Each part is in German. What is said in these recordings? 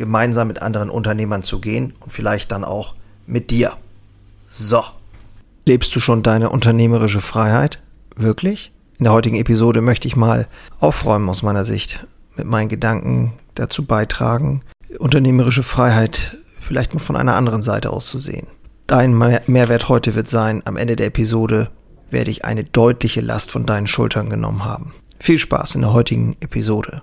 gemeinsam mit anderen Unternehmern zu gehen und vielleicht dann auch mit dir. So. Lebst du schon deine unternehmerische Freiheit? Wirklich? In der heutigen Episode möchte ich mal aufräumen aus meiner Sicht, mit meinen Gedanken dazu beitragen, unternehmerische Freiheit vielleicht mal von einer anderen Seite aus zu sehen. Dein Mehrwert heute wird sein, am Ende der Episode werde ich eine deutliche Last von deinen Schultern genommen haben. Viel Spaß in der heutigen Episode.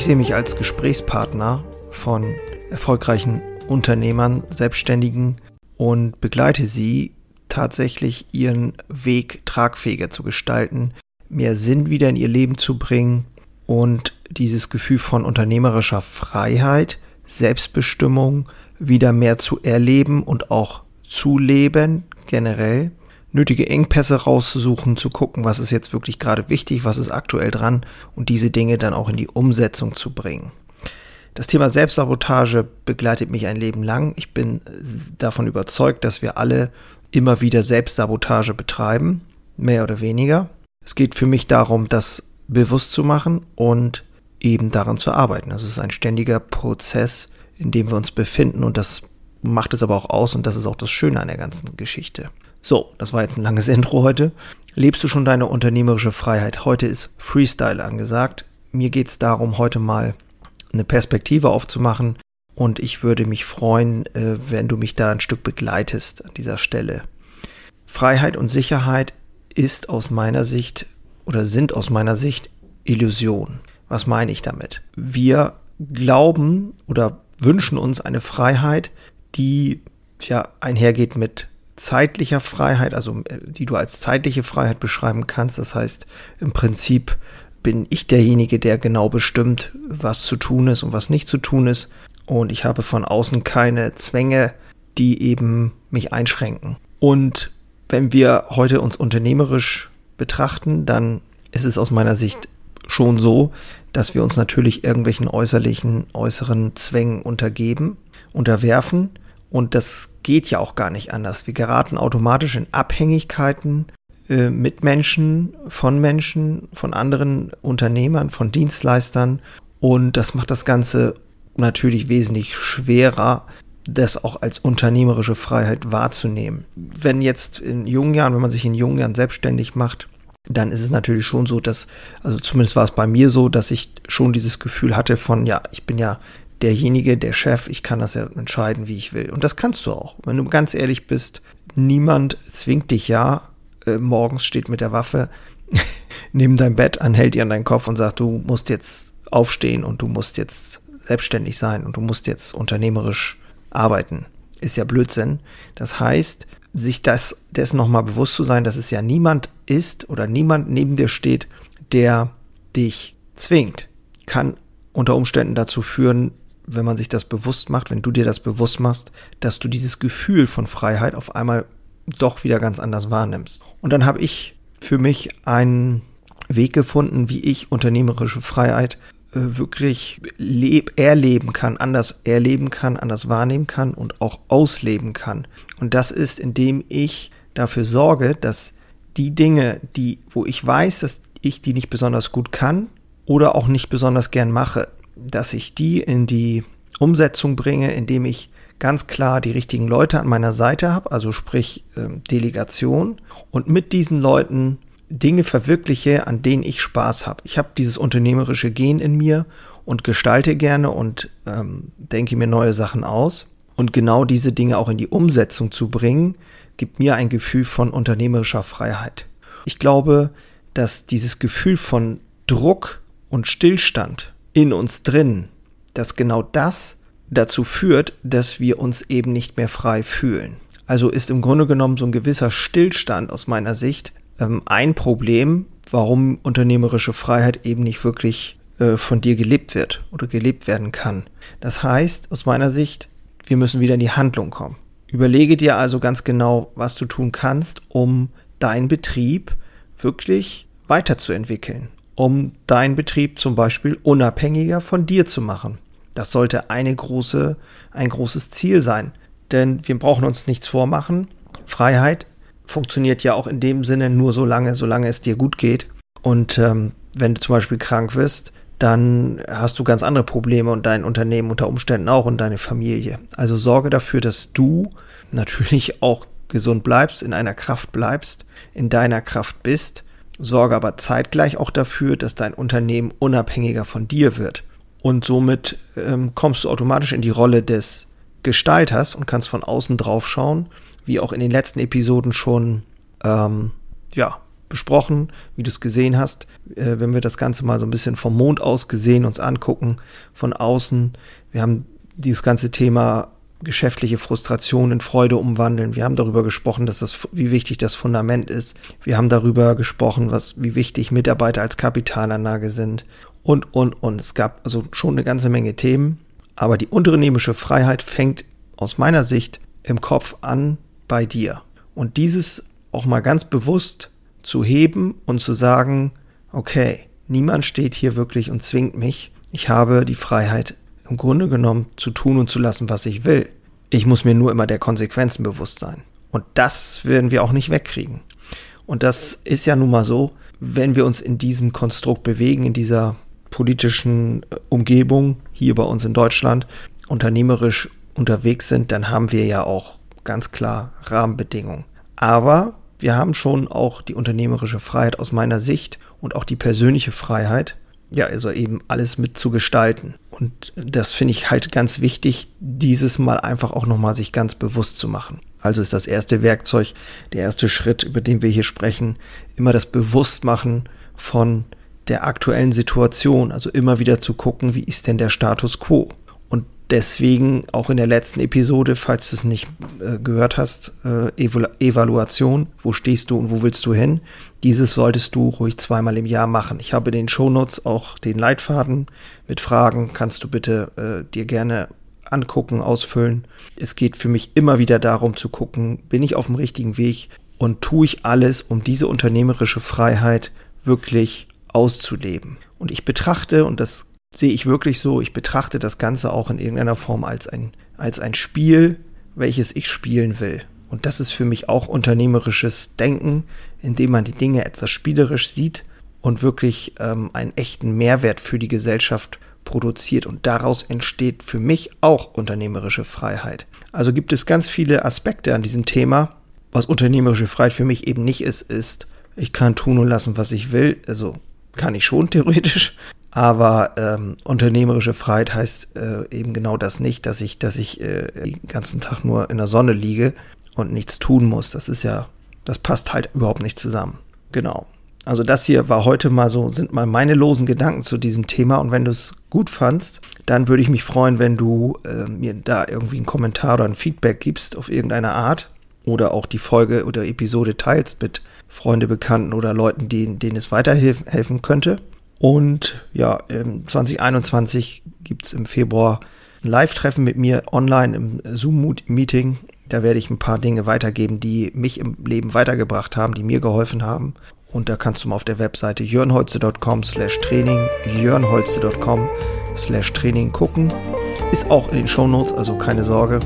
Ich sehe mich als Gesprächspartner von erfolgreichen Unternehmern, Selbstständigen und begleite sie tatsächlich ihren Weg tragfähiger zu gestalten, mehr Sinn wieder in ihr Leben zu bringen und dieses Gefühl von unternehmerischer Freiheit, Selbstbestimmung wieder mehr zu erleben und auch zu leben generell nötige Engpässe rauszusuchen, zu gucken, was ist jetzt wirklich gerade wichtig, was ist aktuell dran und diese Dinge dann auch in die Umsetzung zu bringen. Das Thema Selbstsabotage begleitet mich ein Leben lang. Ich bin davon überzeugt, dass wir alle immer wieder Selbstsabotage betreiben, mehr oder weniger. Es geht für mich darum, das bewusst zu machen und eben daran zu arbeiten. Das ist ein ständiger Prozess, in dem wir uns befinden und das macht es aber auch aus und das ist auch das Schöne an der ganzen Geschichte. So, das war jetzt ein langes Intro heute. Lebst du schon deine unternehmerische Freiheit? Heute ist Freestyle angesagt. Mir geht es darum, heute mal eine Perspektive aufzumachen und ich würde mich freuen, äh, wenn du mich da ein Stück begleitest an dieser Stelle. Freiheit und Sicherheit ist aus meiner Sicht oder sind aus meiner Sicht Illusion. Was meine ich damit? Wir glauben oder wünschen uns eine Freiheit, die ja einhergeht mit zeitlicher Freiheit, also äh, die du als zeitliche Freiheit beschreiben kannst. Das heißt, im Prinzip bin ich derjenige, der genau bestimmt, was zu tun ist und was nicht zu tun ist. Und ich habe von außen keine Zwänge, die eben mich einschränken. Und wenn wir heute uns unternehmerisch betrachten, dann ist es aus meiner Sicht schon so, dass wir uns natürlich irgendwelchen äußerlichen, äußeren Zwängen untergeben, unterwerfen und das geht ja auch gar nicht anders. Wir geraten automatisch in Abhängigkeiten äh, mit Menschen, von Menschen, von anderen Unternehmern, von Dienstleistern. Und das macht das Ganze natürlich wesentlich schwerer, das auch als unternehmerische Freiheit wahrzunehmen. Wenn jetzt in jungen Jahren, wenn man sich in jungen Jahren selbstständig macht, dann ist es natürlich schon so, dass, also zumindest war es bei mir so, dass ich schon dieses Gefühl hatte von, ja, ich bin ja derjenige, der Chef, ich kann das ja entscheiden, wie ich will. Und das kannst du auch. Wenn du ganz ehrlich bist, niemand zwingt dich ja, äh, morgens steht mit der Waffe neben dein Bett an, hält dir an deinen Kopf und sagt, du musst jetzt aufstehen und du musst jetzt selbstständig sein und du musst jetzt unternehmerisch arbeiten. Ist ja Blödsinn. Das heißt, sich das, dessen nochmal bewusst zu sein, dass es ja niemand ist oder niemand neben dir steht, der dich zwingt, kann unter Umständen dazu führen, wenn man sich das bewusst macht, wenn du dir das bewusst machst, dass du dieses Gefühl von Freiheit auf einmal doch wieder ganz anders wahrnimmst. Und dann habe ich für mich einen Weg gefunden, wie ich unternehmerische Freiheit äh, wirklich erleben kann, anders erleben kann, anders wahrnehmen kann und auch ausleben kann. Und das ist, indem ich dafür sorge, dass die Dinge, die, wo ich weiß, dass ich die nicht besonders gut kann oder auch nicht besonders gern mache, dass ich die in die Umsetzung bringe, indem ich ganz klar die richtigen Leute an meiner Seite habe, also sprich äh, Delegation, und mit diesen Leuten Dinge verwirkliche, an denen ich Spaß habe. Ich habe dieses unternehmerische Gen in mir und gestalte gerne und ähm, denke mir neue Sachen aus. Und genau diese Dinge auch in die Umsetzung zu bringen, gibt mir ein Gefühl von unternehmerischer Freiheit. Ich glaube, dass dieses Gefühl von Druck und Stillstand in uns drin, dass genau das dazu führt, dass wir uns eben nicht mehr frei fühlen. Also ist im Grunde genommen so ein gewisser Stillstand aus meiner Sicht ähm, ein Problem, warum unternehmerische Freiheit eben nicht wirklich äh, von dir gelebt wird oder gelebt werden kann. Das heißt, aus meiner Sicht, wir müssen wieder in die Handlung kommen. Überlege dir also ganz genau, was du tun kannst, um deinen Betrieb wirklich weiterzuentwickeln, um deinen Betrieb zum Beispiel unabhängiger von dir zu machen. Das sollte eine große, ein großes Ziel sein. Denn wir brauchen uns nichts vormachen. Freiheit funktioniert ja auch in dem Sinne nur so lange, solange es dir gut geht. Und ähm, wenn du zum Beispiel krank wirst, dann hast du ganz andere Probleme und dein Unternehmen unter Umständen auch und deine Familie. Also sorge dafür, dass du natürlich auch gesund bleibst, in einer Kraft bleibst, in deiner Kraft bist. Sorge aber zeitgleich auch dafür, dass dein Unternehmen unabhängiger von dir wird. Und somit ähm, kommst du automatisch in die Rolle des Gestalters und kannst von außen drauf schauen, wie auch in den letzten Episoden schon ähm, ja, besprochen, wie du es gesehen hast, äh, wenn wir das Ganze mal so ein bisschen vom Mond aus gesehen uns angucken, von außen. Wir haben dieses ganze Thema geschäftliche Frustration in Freude umwandeln. Wir haben darüber gesprochen, dass das, wie wichtig das Fundament ist. Wir haben darüber gesprochen, was, wie wichtig Mitarbeiter als Kapitalanlage sind und, und, und. Es gab also schon eine ganze Menge Themen. Aber die unternehmerische Freiheit fängt aus meiner Sicht im Kopf an bei dir. Und dieses auch mal ganz bewusst zu heben und zu sagen, okay, niemand steht hier wirklich und zwingt mich. Ich habe die Freiheit im Grunde genommen zu tun und zu lassen, was ich will. Ich muss mir nur immer der Konsequenzen bewusst sein. Und das werden wir auch nicht wegkriegen. Und das ist ja nun mal so, wenn wir uns in diesem Konstrukt bewegen, in dieser politischen äh, Umgebung hier bei uns in Deutschland unternehmerisch unterwegs sind, dann haben wir ja auch ganz klar Rahmenbedingungen. Aber wir haben schon auch die unternehmerische Freiheit aus meiner Sicht und auch die persönliche Freiheit, ja, also eben alles mitzugestalten. Und das finde ich halt ganz wichtig, dieses Mal einfach auch nochmal sich ganz bewusst zu machen. Also ist das erste Werkzeug, der erste Schritt, über den wir hier sprechen, immer das Bewusstmachen von der aktuellen Situation, also immer wieder zu gucken, wie ist denn der Status quo. Deswegen auch in der letzten Episode, falls du es nicht äh, gehört hast, äh, Evalu Evaluation, wo stehst du und wo willst du hin, dieses solltest du ruhig zweimal im Jahr machen. Ich habe in den Shownotes auch den Leitfaden mit Fragen, kannst du bitte äh, dir gerne angucken, ausfüllen. Es geht für mich immer wieder darum zu gucken, bin ich auf dem richtigen Weg und tue ich alles, um diese unternehmerische Freiheit wirklich auszuleben. Und ich betrachte, und das sehe ich wirklich so, ich betrachte das Ganze auch in irgendeiner Form als ein, als ein Spiel, welches ich spielen will. Und das ist für mich auch unternehmerisches Denken, indem man die Dinge etwas spielerisch sieht und wirklich ähm, einen echten Mehrwert für die Gesellschaft produziert. Und daraus entsteht für mich auch unternehmerische Freiheit. Also gibt es ganz viele Aspekte an diesem Thema. Was unternehmerische Freiheit für mich eben nicht ist, ist, ich kann tun und lassen, was ich will. Also kann ich schon theoretisch. Aber ähm, unternehmerische Freiheit heißt äh, eben genau das nicht, dass ich, dass ich äh, den ganzen Tag nur in der Sonne liege und nichts tun muss. Das ist ja, das passt halt überhaupt nicht zusammen. Genau. Also das hier war heute mal so, sind mal meine losen Gedanken zu diesem Thema. Und wenn du es gut fandst, dann würde ich mich freuen, wenn du äh, mir da irgendwie einen Kommentar oder ein Feedback gibst auf irgendeine Art oder auch die Folge oder Episode teilst mit Freunde, Bekannten oder Leuten, denen, denen es weiterhelfen könnte. Und ja, 2021 gibt es im Februar ein Live-Treffen mit mir online im Zoom-Meeting. Da werde ich ein paar Dinge weitergeben, die mich im Leben weitergebracht haben, die mir geholfen haben. Und da kannst du mal auf der Webseite jörnholze.com slash Training, jörnholze.com slash Training gucken. Ist auch in den Show Notes, also keine Sorge.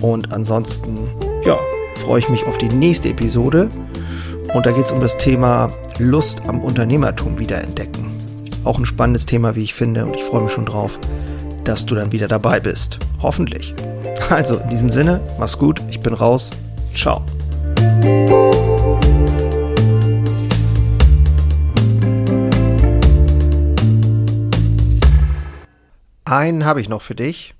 Und ansonsten, ja, freue ich mich auf die nächste Episode. Und da geht es um das Thema Lust am Unternehmertum wiederentdecken. Auch ein spannendes Thema, wie ich finde, und ich freue mich schon drauf, dass du dann wieder dabei bist. Hoffentlich. Also in diesem Sinne, mach's gut, ich bin raus. Ciao. Einen habe ich noch für dich.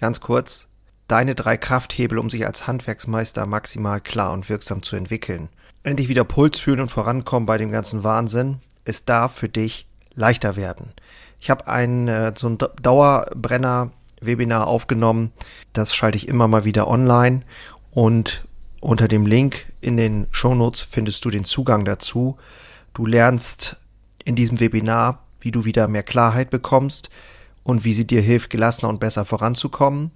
Ganz kurz. Deine drei Krafthebel, um sich als Handwerksmeister maximal klar und wirksam zu entwickeln. Endlich wieder Puls fühlen und vorankommen bei dem ganzen Wahnsinn. Es darf für dich leichter werden. Ich habe ein äh, so ein Dauerbrenner Webinar aufgenommen. Das schalte ich immer mal wieder online und unter dem Link in den Shownotes findest du den Zugang dazu. Du lernst in diesem Webinar, wie du wieder mehr Klarheit bekommst und wie sie dir hilft, gelassener und besser voranzukommen.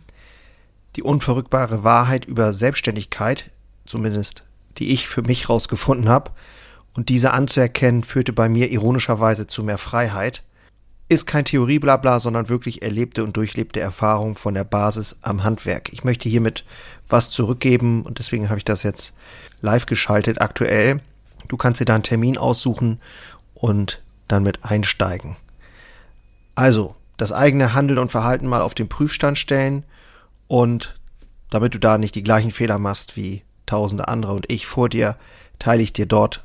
Die unverrückbare Wahrheit über Selbstständigkeit, zumindest die ich für mich rausgefunden habe, und diese anzuerkennen, führte bei mir ironischerweise zu mehr Freiheit. Ist kein Theorieblabla, sondern wirklich erlebte und durchlebte Erfahrung von der Basis am Handwerk. Ich möchte hiermit was zurückgeben und deswegen habe ich das jetzt live geschaltet aktuell. Du kannst dir da einen Termin aussuchen und dann mit einsteigen. Also, das eigene Handeln und Verhalten mal auf den Prüfstand stellen und damit du da nicht die gleichen Fehler machst wie tausende andere und ich vor dir, teile ich dir dort